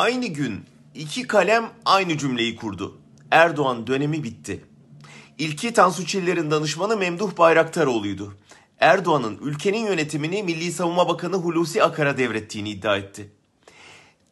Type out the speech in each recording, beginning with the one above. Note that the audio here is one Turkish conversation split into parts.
Aynı gün iki kalem aynı cümleyi kurdu. Erdoğan dönemi bitti. İlki Tansu Çiller'in danışmanı Memduh Bayraktaroğlu'ydu. Erdoğan'ın ülkenin yönetimini Milli Savunma Bakanı Hulusi Akar'a devrettiğini iddia etti.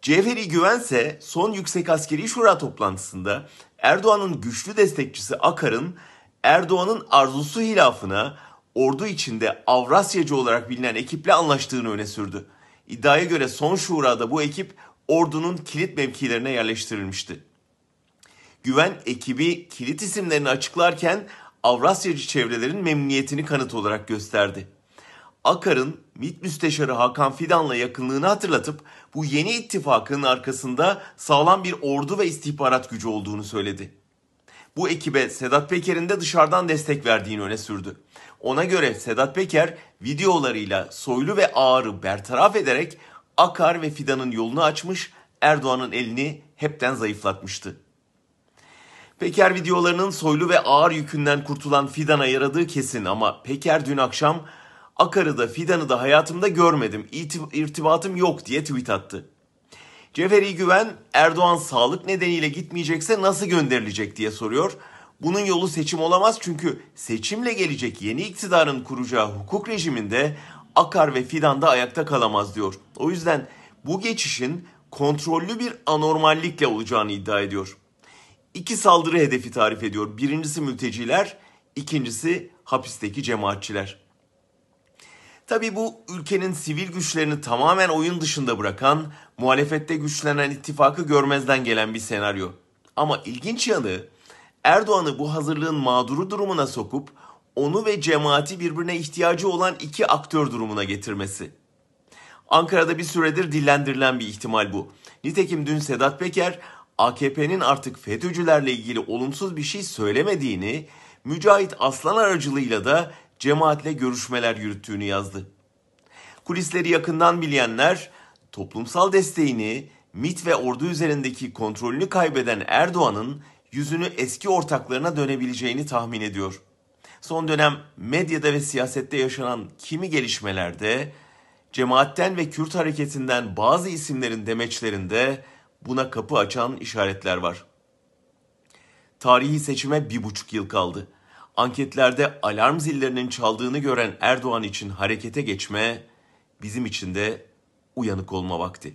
Cevheri Güvense son Yüksek Askeri Şura toplantısında Erdoğan'ın güçlü destekçisi Akar'ın Erdoğan'ın arzusu hilafına ordu içinde Avrasyacı olarak bilinen ekiple anlaştığını öne sürdü. İddiaya göre son şurada bu ekip ordunun kilit mevkilerine yerleştirilmişti. Güven ekibi kilit isimlerini açıklarken Avrasyacı çevrelerin memnuniyetini kanıt olarak gösterdi. Akar'ın MİT Müsteşarı Hakan Fidan'la yakınlığını hatırlatıp bu yeni ittifakın arkasında sağlam bir ordu ve istihbarat gücü olduğunu söyledi. Bu ekibe Sedat Peker'in de dışarıdan destek verdiğini öne sürdü. Ona göre Sedat Peker videolarıyla Soylu ve Ağar'ı bertaraf ederek Akar ve Fidan'ın yolunu açmış, Erdoğan'ın elini hepten zayıflatmıştı. Peker videolarının Soylu ve Ağar yükünden kurtulan Fidan'a yaradığı kesin ama Peker dün akşam Akar'ı da Fidan'ı da hayatımda görmedim, irtibatım yok diye tweet attı. Cevheri Güven Erdoğan sağlık nedeniyle gitmeyecekse nasıl gönderilecek diye soruyor. Bunun yolu seçim olamaz çünkü seçimle gelecek yeni iktidarın kuracağı hukuk rejiminde Akar ve Fidan da ayakta kalamaz diyor. O yüzden bu geçişin kontrollü bir anormallikle olacağını iddia ediyor. İki saldırı hedefi tarif ediyor. Birincisi mülteciler, ikincisi hapisteki cemaatçiler. Tabii bu ülkenin sivil güçlerini tamamen oyun dışında bırakan, muhalefette güçlenen ittifakı görmezden gelen bir senaryo. Ama ilginç yanı Erdoğan'ı bu hazırlığın mağduru durumuna sokup onu ve cemaati birbirine ihtiyacı olan iki aktör durumuna getirmesi. Ankara'da bir süredir dillendirilen bir ihtimal bu. Nitekim dün Sedat Peker AKP'nin artık FETÖ'cülerle ilgili olumsuz bir şey söylemediğini, Mücahit Aslan aracılığıyla da cemaatle görüşmeler yürüttüğünü yazdı. Kulisleri yakından bilenler toplumsal desteğini MIT ve ordu üzerindeki kontrolünü kaybeden Erdoğan'ın yüzünü eski ortaklarına dönebileceğini tahmin ediyor. Son dönem medyada ve siyasette yaşanan kimi gelişmelerde cemaatten ve Kürt hareketinden bazı isimlerin demeçlerinde buna kapı açan işaretler var. Tarihi seçime bir buçuk yıl kaldı. Anketlerde alarm zillerinin çaldığını gören Erdoğan için harekete geçme bizim için de uyanık olma vakti.